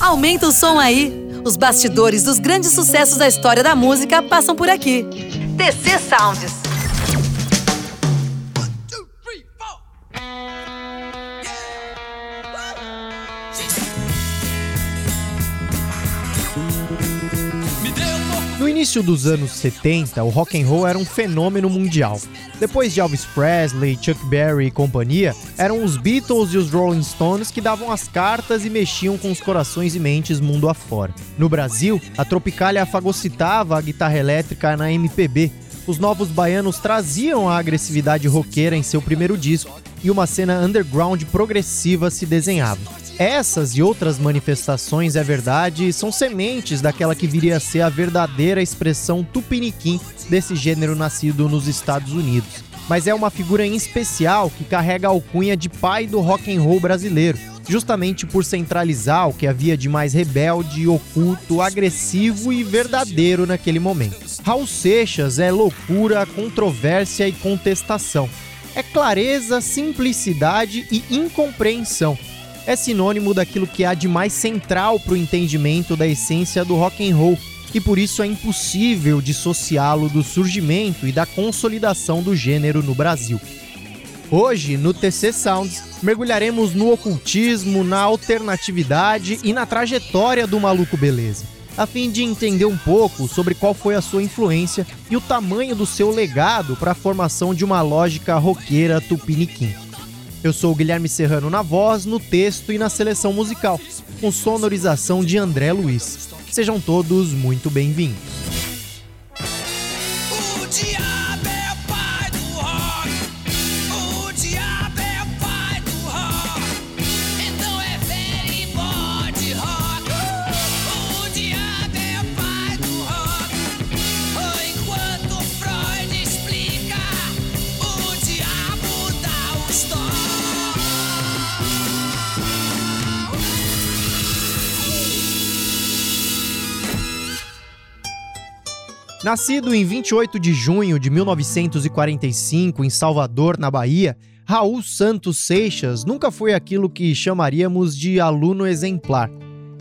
Aumenta o som aí. Os bastidores dos grandes sucessos da história da música passam por aqui. TC Sounds. Início dos anos 70, o rock and roll era um fenômeno mundial. Depois de Elvis Presley, Chuck Berry e companhia, eram os Beatles e os Rolling Stones que davam as cartas e mexiam com os corações e mentes mundo afora. No Brasil, a Tropicália fagocitava a guitarra elétrica na MPB. Os novos baianos traziam a agressividade roqueira em seu primeiro disco e uma cena underground progressiva se desenhava. Essas e outras manifestações, é verdade, são sementes daquela que viria a ser a verdadeira expressão tupiniquim desse gênero nascido nos Estados Unidos. Mas é uma figura em especial que carrega a alcunha de pai do rock and roll brasileiro, justamente por centralizar o que havia de mais rebelde, oculto, agressivo e verdadeiro naquele momento. Raul Seixas é loucura, controvérsia e contestação. É clareza, simplicidade e incompreensão é sinônimo daquilo que há de mais central para o entendimento da essência do rock and roll e por isso é impossível dissociá-lo do surgimento e da consolidação do gênero no Brasil. Hoje, no TC Sounds, mergulharemos no ocultismo, na alternatividade e na trajetória do Maluco Beleza, a fim de entender um pouco sobre qual foi a sua influência e o tamanho do seu legado para a formação de uma lógica roqueira tupiniquim. Eu sou o Guilherme Serrano na voz, no texto e na seleção musical, com sonorização de André Luiz. Sejam todos muito bem-vindos. Nascido em 28 de junho de 1945 em Salvador, na Bahia, Raul Santos Seixas nunca foi aquilo que chamaríamos de aluno exemplar.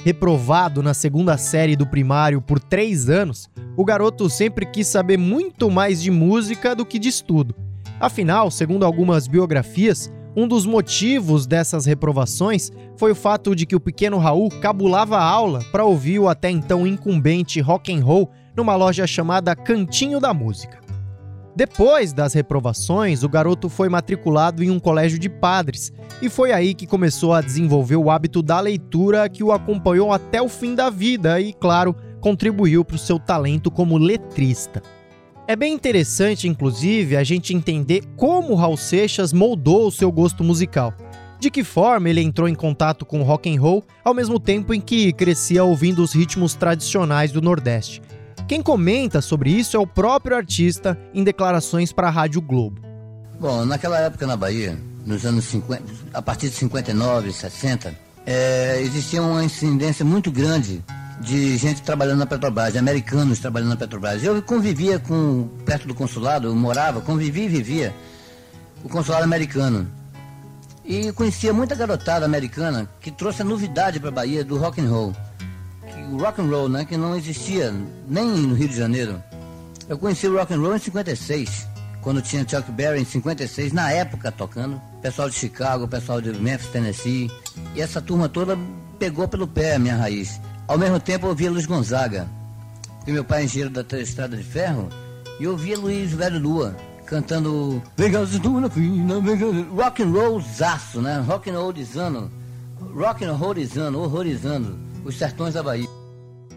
Reprovado na segunda série do primário por três anos, o garoto sempre quis saber muito mais de música do que de estudo. Afinal, segundo algumas biografias, um dos motivos dessas reprovações foi o fato de que o pequeno Raul cabulava a aula para ouvir o até então incumbente rock and roll numa loja chamada Cantinho da Música. Depois das reprovações, o garoto foi matriculado em um colégio de padres e foi aí que começou a desenvolver o hábito da leitura que o acompanhou até o fim da vida e, claro, contribuiu para o seu talento como letrista. É bem interessante, inclusive, a gente entender como Raul Seixas moldou o seu gosto musical. De que forma ele entrou em contato com o rock and roll ao mesmo tempo em que crescia ouvindo os ritmos tradicionais do Nordeste. Quem comenta sobre isso é o próprio artista em declarações para a Rádio Globo. Bom, naquela época na Bahia, nos anos 50, a partir de 59, 60, é, existia uma incidência muito grande de gente trabalhando na Petrobras, de americanos trabalhando na Petrobras. Eu convivia com, perto do consulado, eu morava, convivia e vivia o consulado americano. E conhecia muita garotada americana que trouxe a novidade para a Bahia do rock and roll o rock and roll, né, que não existia nem no Rio de Janeiro. Eu conheci o rock and roll em 56, quando tinha Chuck Berry em 56, na época tocando, pessoal de Chicago, pessoal de Memphis, Tennessee, e essa turma toda pegou pelo pé a minha raiz. Ao mesmo tempo eu ouvia Luiz Gonzaga, porque meu pai é engenheiro da Estrada de Ferro, e eu ouvia Luiz Velho Lua cantando rock and roll zaço, né? Rock and rollizando, rock and rollizando, horrorizando os sertões da Bahia.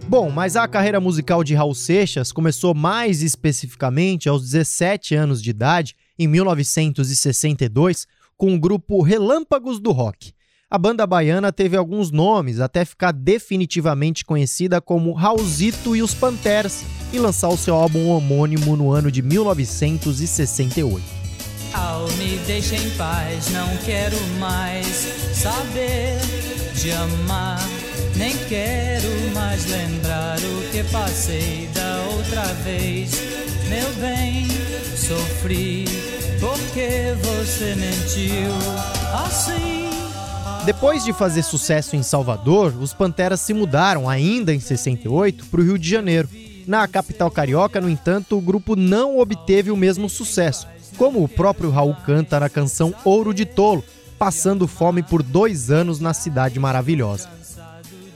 Bom, mas a carreira musical de Raul Seixas começou mais especificamente aos 17 anos de idade, em 1962, com o grupo Relâmpagos do Rock. A banda baiana teve alguns nomes até ficar definitivamente conhecida como Raulzito e os Panteras e lançar o seu álbum homônimo no ano de 1968. Ao me deixa em paz, não quero mais saber de amar nem quero mais lembrar o que passei da outra vez. Meu bem, sofri porque você mentiu assim. Depois de fazer sucesso em Salvador, os Panteras se mudaram, ainda em 68, para o Rio de Janeiro. Na capital carioca, no entanto, o grupo não obteve o mesmo sucesso, como o próprio Raul canta na canção Ouro de Tolo, passando fome por dois anos na cidade maravilhosa.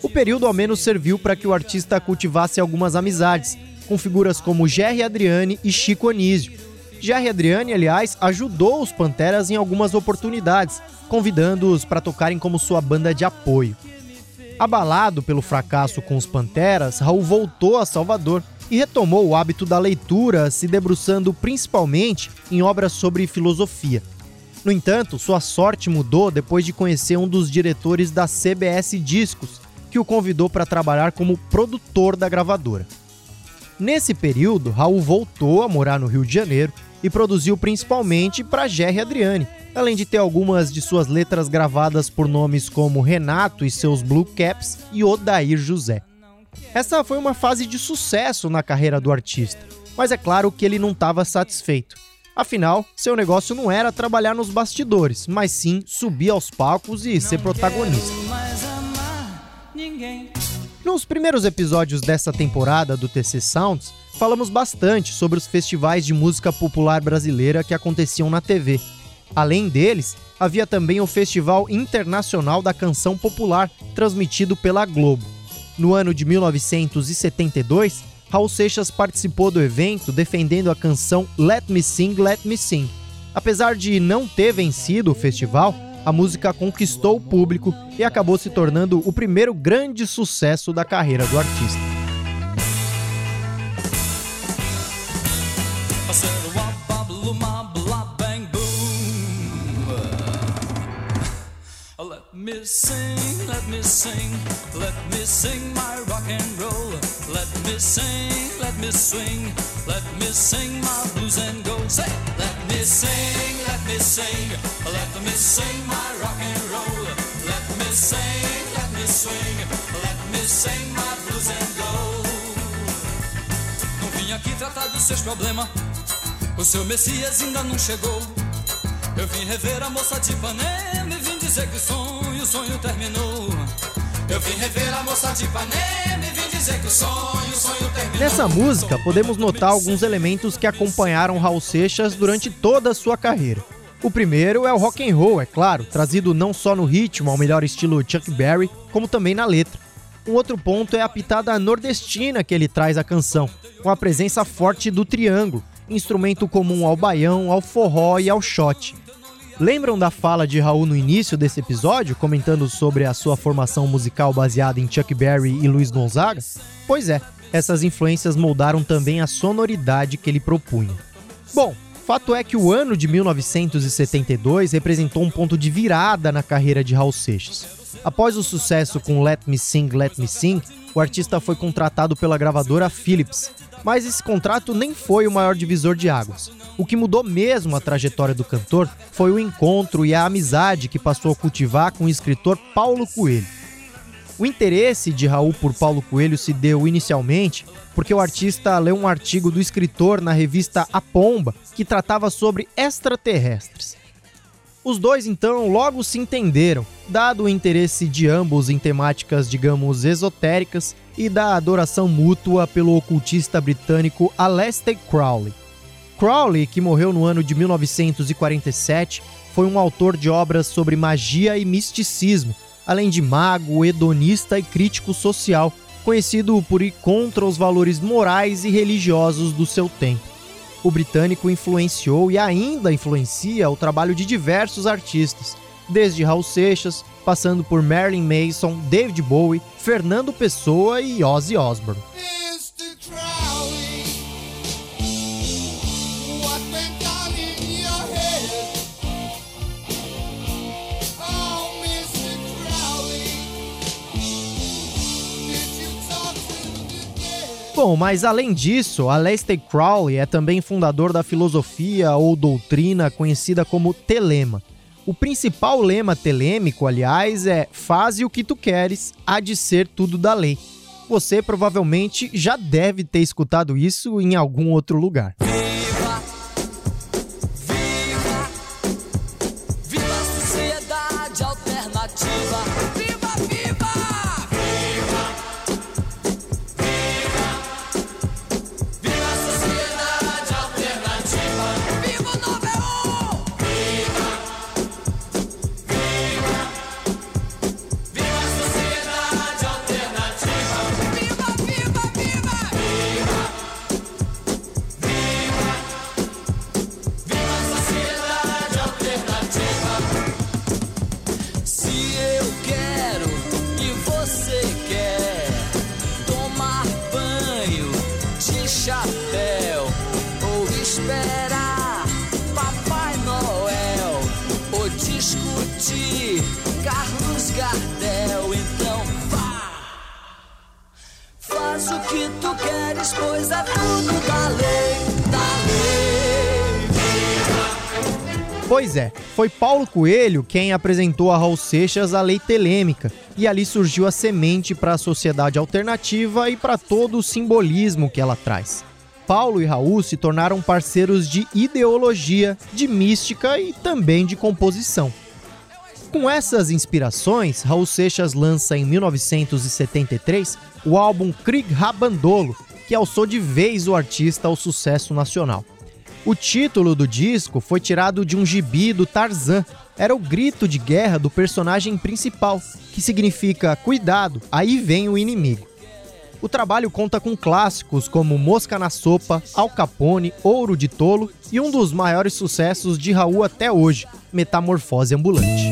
O período ao menos serviu para que o artista cultivasse algumas amizades, com figuras como Jerry Adriani e Chico Anísio. Jerry Adriani, aliás, ajudou os Panteras em algumas oportunidades, convidando-os para tocarem como sua banda de apoio. Abalado pelo fracasso com os Panteras, Raul voltou a Salvador e retomou o hábito da leitura, se debruçando principalmente em obras sobre filosofia. No entanto, sua sorte mudou depois de conhecer um dos diretores da CBS Discos, que o convidou para trabalhar como produtor da gravadora. Nesse período, Raul voltou a morar no Rio de Janeiro e produziu principalmente para Jerry Adriani, além de ter algumas de suas letras gravadas por nomes como Renato e seus Blue Caps e Odair José. Essa foi uma fase de sucesso na carreira do artista, mas é claro que ele não estava satisfeito. Afinal, seu negócio não era trabalhar nos bastidores, mas sim subir aos palcos e ser protagonista. Nos primeiros episódios dessa temporada do TC Sounds, falamos bastante sobre os festivais de música popular brasileira que aconteciam na TV. Além deles, havia também o Festival Internacional da Canção Popular, transmitido pela Globo. No ano de 1972, Raul Seixas participou do evento defendendo a canção Let Me Sing, Let Me Sing. Apesar de não ter vencido o festival, a música conquistou o público e acabou se tornando o primeiro grande sucesso da carreira do artista. Me sing, let me sing, let me sing my rock and roll. Let me sing, let me swing, let me sing my blues and go. Say, let me sing, let me sing, let me sing my rock and roll. Let me sing, let me swing, let me sing my blues and go. Não vim aqui tratar dos seus problemas, o seu Messias ainda não chegou. Eu vim rever a moça de Ipanema dizer que o sonho, o sonho terminou. Eu vim rever a moça de Ipanema e vim dizer que o sonho, o sonho terminou. Nessa música, podemos notar alguns elementos que acompanharam Raul Seixas durante toda a sua carreira. O primeiro é o rock and roll, é claro, trazido não só no ritmo ao melhor estilo Chuck Berry, como também na letra. Um outro ponto é a pitada nordestina que ele traz à canção, com a presença forte do triângulo, instrumento comum ao baião, ao forró e ao shot. Lembram da fala de Raul no início desse episódio, comentando sobre a sua formação musical baseada em Chuck Berry e Luiz Gonzaga? Pois é, essas influências moldaram também a sonoridade que ele propunha. Bom, fato é que o ano de 1972 representou um ponto de virada na carreira de Raul Seixas. Após o sucesso com Let Me Sing, Let Me Sing, o artista foi contratado pela gravadora Philips, mas esse contrato nem foi o maior divisor de águas. O que mudou mesmo a trajetória do cantor foi o encontro e a amizade que passou a cultivar com o escritor Paulo Coelho. O interesse de Raul por Paulo Coelho se deu inicialmente porque o artista leu um artigo do escritor na revista A Pomba que tratava sobre extraterrestres. Os dois então logo se entenderam, dado o interesse de ambos em temáticas, digamos, esotéricas e da adoração mútua pelo ocultista britânico Aleister Crowley. Crowley, que morreu no ano de 1947, foi um autor de obras sobre magia e misticismo, além de mago, hedonista e crítico social, conhecido por ir contra os valores morais e religiosos do seu tempo o britânico influenciou e ainda influencia o trabalho de diversos artistas, desde Raul Seixas, passando por Marilyn Mason, David Bowie, Fernando Pessoa e Ozzy Osbourne. Bom, mas além disso, Aleister Crowley é também fundador da filosofia ou doutrina conhecida como telema. O principal lema telêmico, aliás, é faze o que tu queres, há de ser tudo da lei. Você provavelmente já deve ter escutado isso em algum outro lugar. Foi Paulo Coelho quem apresentou a Raul Seixas a lei telêmica, e ali surgiu a semente para a sociedade alternativa e para todo o simbolismo que ela traz. Paulo e Raul se tornaram parceiros de ideologia, de mística e também de composição. Com essas inspirações, Raul Seixas lança em 1973 o álbum Krieg Rabandolo, que alçou de vez o artista ao sucesso nacional. O título do disco foi tirado de um gibi do Tarzan. Era o grito de guerra do personagem principal, que significa cuidado, aí vem o inimigo. O trabalho conta com clássicos como Mosca na Sopa, Al Capone, Ouro de Tolo e um dos maiores sucessos de Raul até hoje, Metamorfose Ambulante.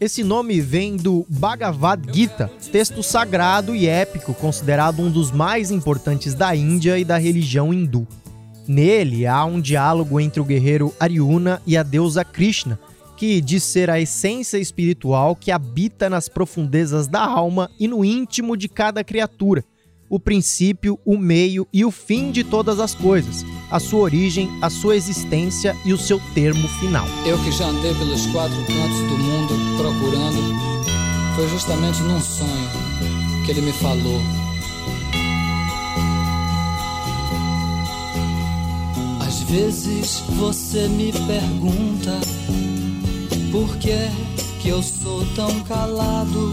Esse nome vem do Bhagavad Gita, texto sagrado e épico considerado um dos mais importantes da Índia e da religião hindu. Nele há um diálogo entre o guerreiro Aryuna e a deusa Krishna, que diz ser a essência espiritual que habita nas profundezas da alma e no íntimo de cada criatura, o princípio, o meio e o fim de todas as coisas, a sua origem, a sua existência e o seu termo final. Eu que já andei pelos quatro cantos do mundo procurando, foi justamente num sonho que ele me falou. Às vezes você me pergunta por que que eu sou tão calado?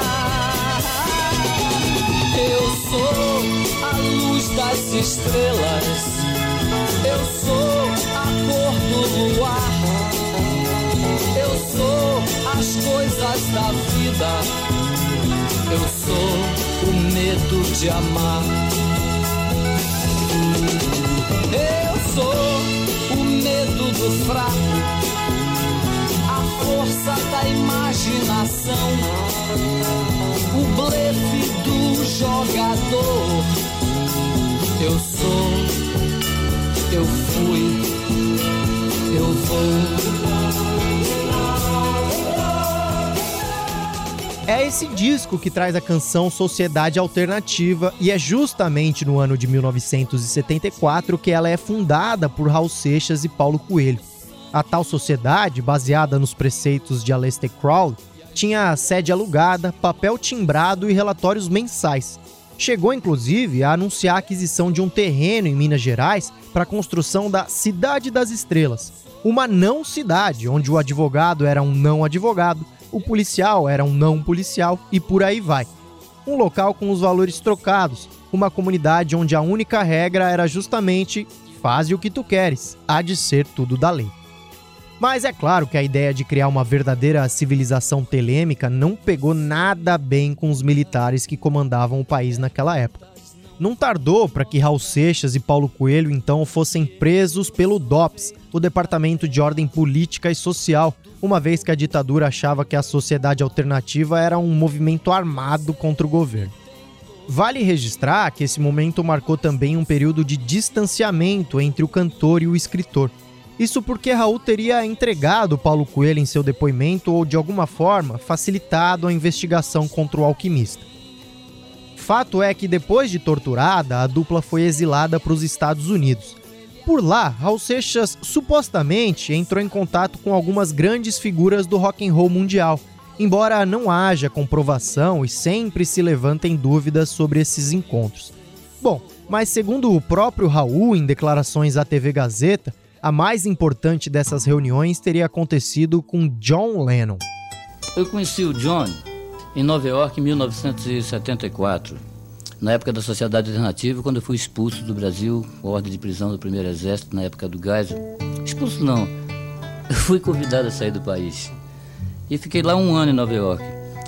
Estrelas. Eu sou a cor do luar. Eu sou as coisas da vida. Eu sou o medo de amar. Eu sou o medo do fraco força da imaginação, o blefe do jogador. Eu sou, eu fui, eu vou. É esse disco que traz a canção Sociedade Alternativa e é justamente no ano de 1974 que ela é fundada por Raul Seixas e Paulo Coelho. A tal sociedade, baseada nos preceitos de Aleister Crowley, tinha sede alugada, papel timbrado e relatórios mensais. Chegou inclusive a anunciar a aquisição de um terreno em Minas Gerais para a construção da Cidade das Estrelas, uma não cidade onde o advogado era um não advogado, o policial era um não policial e por aí vai. Um local com os valores trocados, uma comunidade onde a única regra era justamente faze o que tu queres, há de ser tudo da lei. Mas é claro que a ideia de criar uma verdadeira civilização telêmica não pegou nada bem com os militares que comandavam o país naquela época. Não tardou para que Raul Seixas e Paulo Coelho então fossem presos pelo DOPS, o Departamento de Ordem Política e Social, uma vez que a ditadura achava que a sociedade alternativa era um movimento armado contra o governo. Vale registrar que esse momento marcou também um período de distanciamento entre o cantor e o escritor. Isso porque Raul teria entregado Paulo Coelho em seu depoimento ou, de alguma forma, facilitado a investigação contra o alquimista. Fato é que, depois de torturada, a dupla foi exilada para os Estados Unidos. Por lá, Raul Seixas supostamente entrou em contato com algumas grandes figuras do rock and roll mundial, embora não haja comprovação e sempre se levantem dúvidas sobre esses encontros. Bom, mas segundo o próprio Raul, em declarações à TV Gazeta, a mais importante dessas reuniões teria acontecido com John Lennon. Eu conheci o John em Nova York em 1974, na época da Sociedade Alternativa, quando eu fui expulso do Brasil, ordem de prisão do Primeiro Exército, na época do Geisel. Expulso não, eu fui convidado a sair do país. E fiquei lá um ano em Nova York.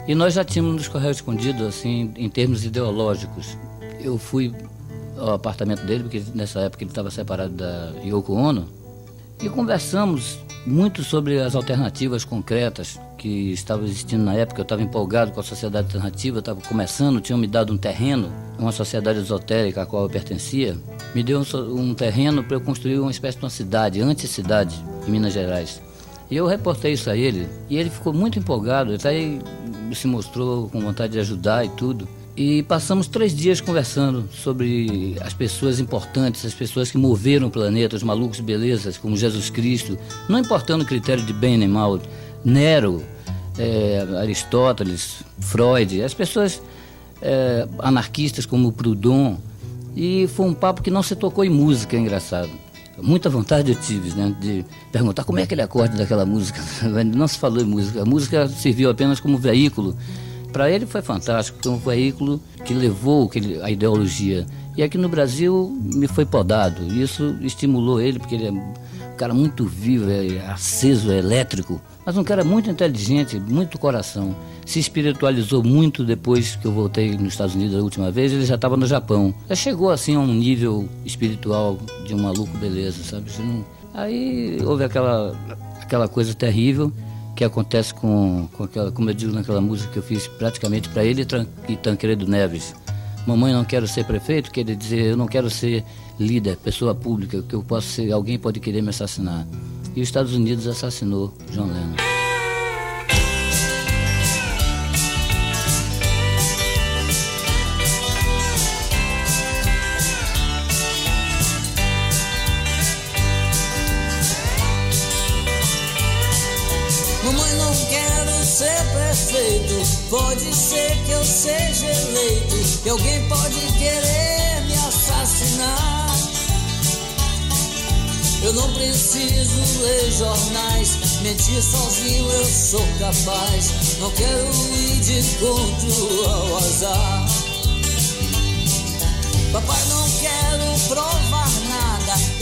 E nós já tínhamos nos correspondido, assim, em termos ideológicos. Eu fui ao apartamento dele, porque nessa época ele estava separado da Yoko Ono, e conversamos muito sobre as alternativas concretas que estavam existindo na época. Eu estava empolgado com a sociedade alternativa, estava começando, tinham me dado um terreno, uma sociedade esotérica a qual eu pertencia, me deu um, um terreno para eu construir uma espécie de uma cidade, anti-cidade, em Minas Gerais. E eu reportei isso a ele, e ele ficou muito empolgado, até se mostrou com vontade de ajudar e tudo. E passamos três dias conversando sobre as pessoas importantes, as pessoas que moveram o planeta, os malucos belezas, como Jesus Cristo, não importando o critério de bem nem mal, Nero, é, Aristóteles, Freud, as pessoas é, anarquistas como Proudhon. E foi um papo que não se tocou em música, é engraçado. Muita vontade eu tive né, de perguntar como é aquele acorde daquela música. Não se falou em música. A música serviu apenas como veículo para ele foi fantástico, foi um veículo que levou a ideologia. E aqui no Brasil me foi podado. Isso estimulou ele, porque ele é um cara muito vivo, é aceso, é elétrico. Mas um cara muito inteligente, muito coração. Se espiritualizou muito depois que eu voltei nos Estados Unidos a última vez, ele já estava no Japão. Já chegou assim a um nível espiritual de um maluco beleza, sabe? Aí houve aquela, aquela coisa terrível que acontece com, com aquela, como eu digo naquela música que eu fiz praticamente para ele e Tancredo Neves. Mamãe não quero ser prefeito, quer dizer, eu não quero ser líder, pessoa pública, que eu posso ser, alguém pode querer me assassinar. E os Estados Unidos assassinou John Lennon. Pode ser que eu seja eleito e alguém pode querer me assassinar. Eu não preciso ler jornais, mentir sozinho eu sou capaz. Não quero ir de encontro ao azar. Papai, não quero provar.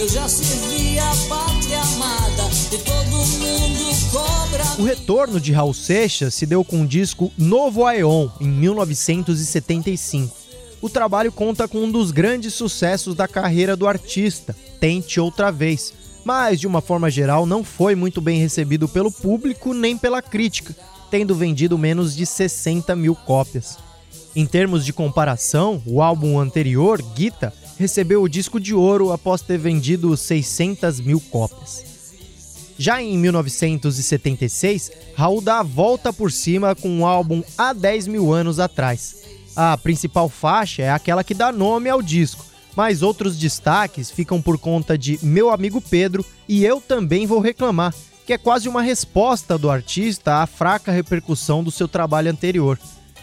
Eu já servi a pátria amada e todo mundo cobra. O retorno de Raul Seixas se deu com o disco Novo Aeon, em 1975. O trabalho conta com um dos grandes sucessos da carreira do artista, Tente Outra Vez, mas de uma forma geral não foi muito bem recebido pelo público nem pela crítica, tendo vendido menos de 60 mil cópias. Em termos de comparação, o álbum anterior, Gita, recebeu o disco de ouro após ter vendido 600 mil cópias. Já em 1976, Raul dá a volta por cima com um álbum há 10 mil anos atrás. A principal faixa é aquela que dá nome ao disco, mas outros destaques ficam por conta de Meu Amigo Pedro e Eu Também Vou Reclamar, que é quase uma resposta do artista à fraca repercussão do seu trabalho anterior.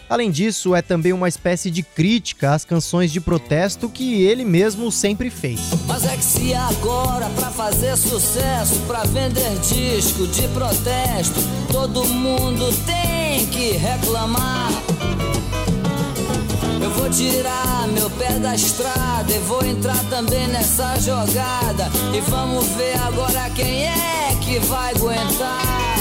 Além disso, é também uma espécie de crítica às canções de protesto que ele mesmo sempre fez. Mas é que se agora para fazer sucesso, para vender disco de protesto, todo mundo tem que reclamar. Eu vou tirar meu pé da estrada e vou entrar também nessa jogada. E vamos ver agora quem é que vai aguentar.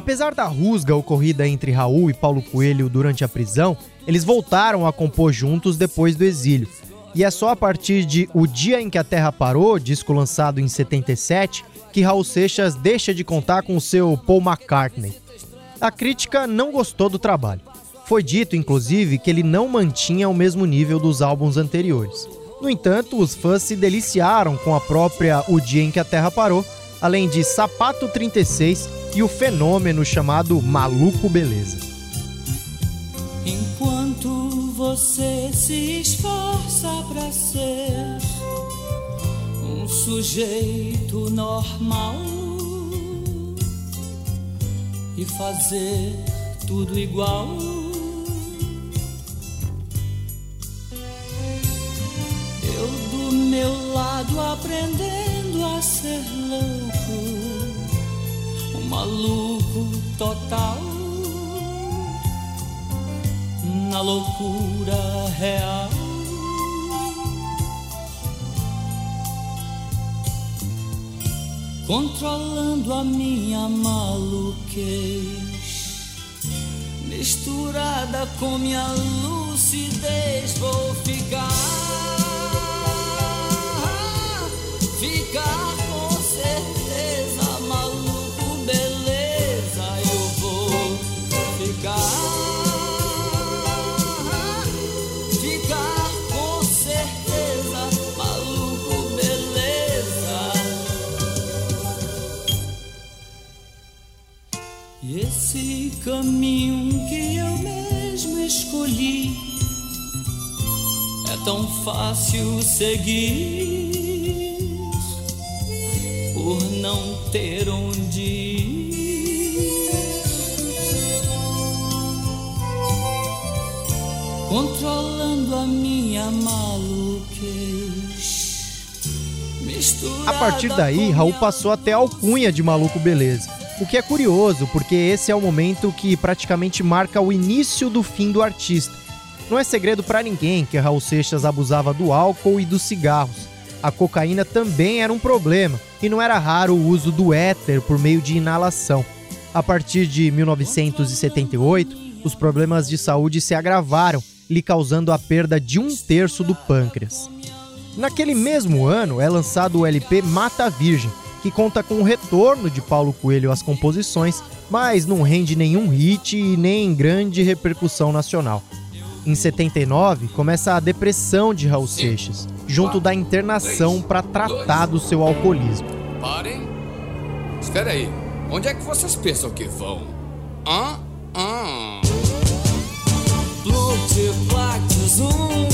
Apesar da rusga ocorrida entre Raul e Paulo Coelho durante a prisão, eles voltaram a compor juntos depois do exílio. E é só a partir de O Dia em que a Terra Parou, disco lançado em 77, que Raul Seixas deixa de contar com seu Paul McCartney. A crítica não gostou do trabalho. Foi dito, inclusive, que ele não mantinha o mesmo nível dos álbuns anteriores. No entanto, os fãs se deliciaram com a própria O Dia em que a Terra Parou, além de Sapato 36 e o fenômeno chamado Maluco Beleza. Enquanto você se esforça para ser um sujeito normal e fazer tudo igual. Do meu lado aprendendo a ser louco, um maluco total. Na loucura real. controlando a minha maluquez, misturada com minha lucidez, vou ficar, ficar com certeza maluco, beleza, eu vou ficar. Ficar com certeza, maluco, beleza. E esse caminho que eu mesmo escolhi é tão fácil seguir ter onde ir. Controlando a minha maluquez. A partir daí, Raul passou até a alcunha de Maluco Beleza. O que é curioso, porque esse é o momento que praticamente marca o início do fim do artista. Não é segredo para ninguém que Raul Seixas abusava do álcool e dos cigarros. A cocaína também era um problema, e não era raro o uso do éter por meio de inalação. A partir de 1978, os problemas de saúde se agravaram, lhe causando a perda de um terço do pâncreas. Naquele mesmo ano é lançado o LP Mata Virgem, que conta com o retorno de Paulo Coelho às composições, mas não rende nenhum hit e nem grande repercussão nacional. Em 79, começa a depressão de Raul Seixas, junto da internação para tratar do seu alcoolismo. Parem. Espera aí. Onde é que vocês pensam que vão? Hã? Hã? Zoom,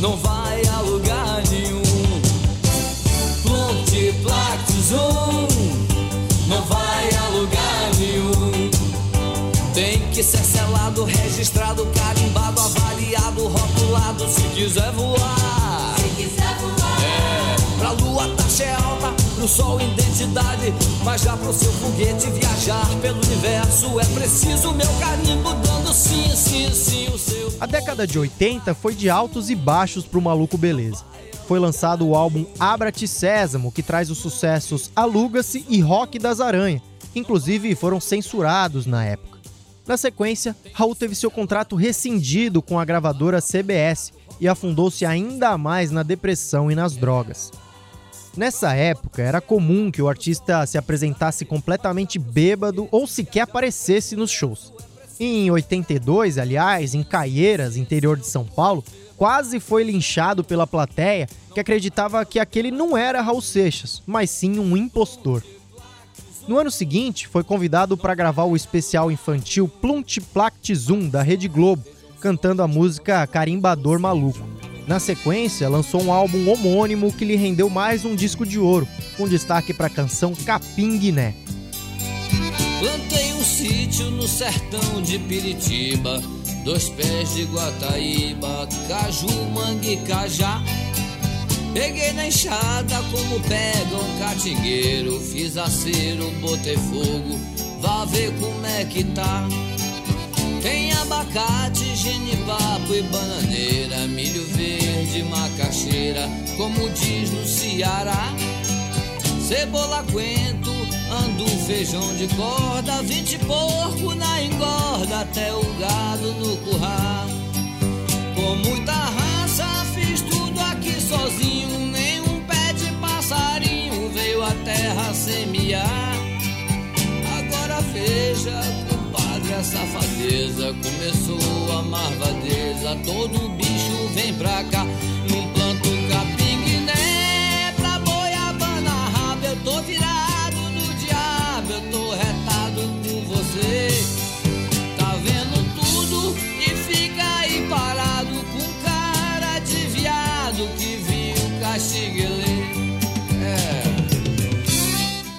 não vai a lugar nenhum. Plute, plaque, zoom, não vai a lugar nenhum. Tem que ser selado, registrado, carimbado, rotulado, se quiser voar. Se quiser voar. É, pra lua a taxa é alta, pro sol identidade. Mas já pro seu foguete viajar pelo universo é preciso meu carimbo dando sim, sim, sim, o seu. A década de 80 foi de altos e baixos pro Maluco Beleza. Foi lançado o álbum Abra-te Sésamo, que traz os sucessos Aluga-se e Rock das Aranha, que inclusive foram censurados na época. Na sequência, Raul teve seu contrato rescindido com a gravadora CBS e afundou-se ainda mais na depressão e nas drogas. Nessa época, era comum que o artista se apresentasse completamente bêbado ou sequer aparecesse nos shows. Em 82, aliás, em Caieiras, interior de São Paulo, quase foi linchado pela plateia que acreditava que aquele não era Raul Seixas, mas sim um impostor. No ano seguinte, foi convidado para gravar o especial infantil Plunt Plact Zoom da Rede Globo, cantando a música Carimbador Maluco. Na sequência, lançou um álbum homônimo que lhe rendeu mais um disco de ouro, com destaque para a canção Capim Guiné. Plantei um sítio no sertão de Piritiba, dois pés de Guataíba, caju, mangue, cajá. Peguei na enxada como pega um catingueiro, fiz acero, botei fogo, vá ver como é que tá. Tem abacate, genipapo e bananeira, milho verde, macaxeira, como diz no Ceará. Cebola, coentro, andu, feijão de corda, vinte porco na engorda, até o gado no curral. Com muita raça semear. Agora veja, compadre, a safadeza começou casa, todo bicho vem pra cá. Num planto capim-guiné pra boiabana rabo, eu tô virado no diabo, eu tô retado com você.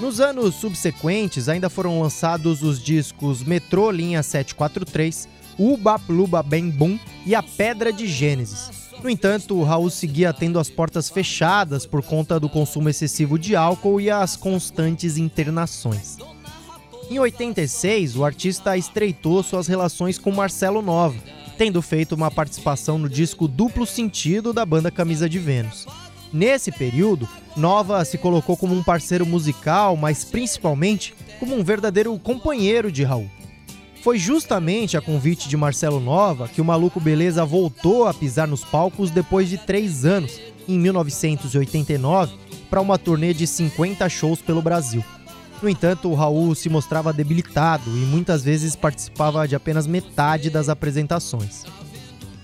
Nos anos subsequentes, ainda foram lançados os discos Metrô Linha 743, Uba Pluba Bem Bum e A Pedra de Gênesis. No entanto, Raul seguia tendo as portas fechadas por conta do consumo excessivo de álcool e as constantes internações. Em 86, o artista estreitou suas relações com Marcelo Nova, tendo feito uma participação no disco Duplo Sentido da banda Camisa de Vênus. Nesse período, Nova se colocou como um parceiro musical, mas principalmente como um verdadeiro companheiro de Raul. Foi justamente a convite de Marcelo Nova que o Maluco Beleza voltou a pisar nos palcos depois de três anos, em 1989, para uma turnê de 50 shows pelo Brasil. No entanto, o Raul se mostrava debilitado e muitas vezes participava de apenas metade das apresentações.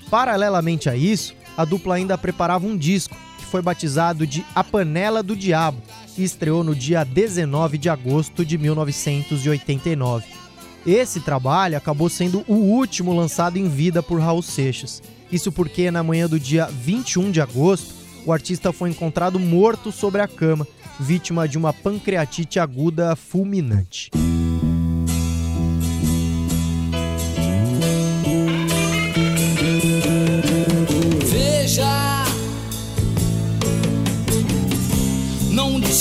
Paralelamente a isso, a dupla ainda preparava um disco foi batizado de A Panela do Diabo e estreou no dia 19 de agosto de 1989. Esse trabalho acabou sendo o último lançado em vida por Raul Seixas. Isso porque na manhã do dia 21 de agosto, o artista foi encontrado morto sobre a cama, vítima de uma pancreatite aguda fulminante.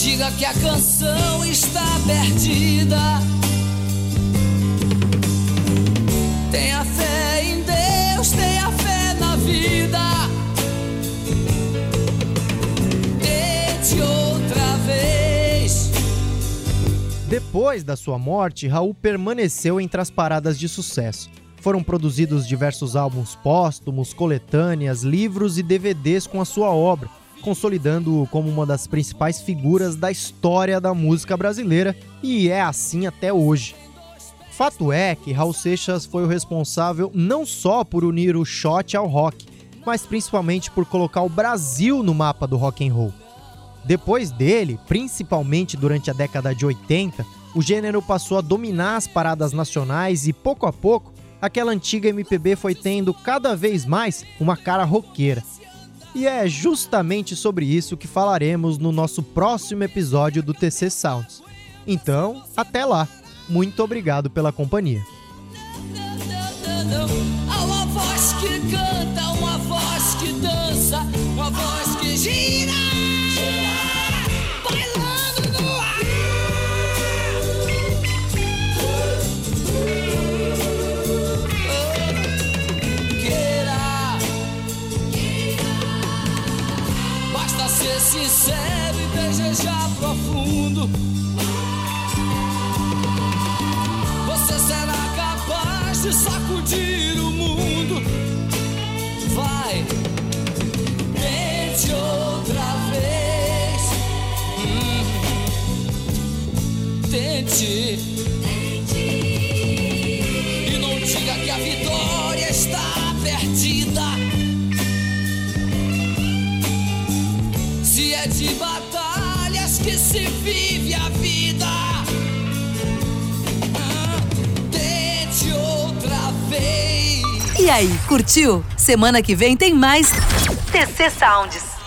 Diga que a canção está perdida. Tenha fé em Deus, tenha fé na vida. Tente outra vez. Depois da sua morte, Raul permaneceu entre as paradas de sucesso. Foram produzidos diversos álbuns póstumos, coletâneas, livros e DVDs com a sua obra, consolidando-o como uma das principais figuras da história da música brasileira e é assim até hoje. Fato é que Raul Seixas foi o responsável não só por unir o shot ao rock, mas principalmente por colocar o Brasil no mapa do rock and roll. Depois dele, principalmente durante a década de 80, o gênero passou a dominar as paradas nacionais e pouco a pouco, aquela antiga MPB foi tendo cada vez mais uma cara roqueira. E é justamente sobre isso que falaremos no nosso próximo episódio do TC Sounds. Então, até lá. Muito obrigado pela companhia. Uma voz que canta, uma voz que dança, uma voz que gira. Aí, curtiu? Semana que vem tem mais TC Sounds.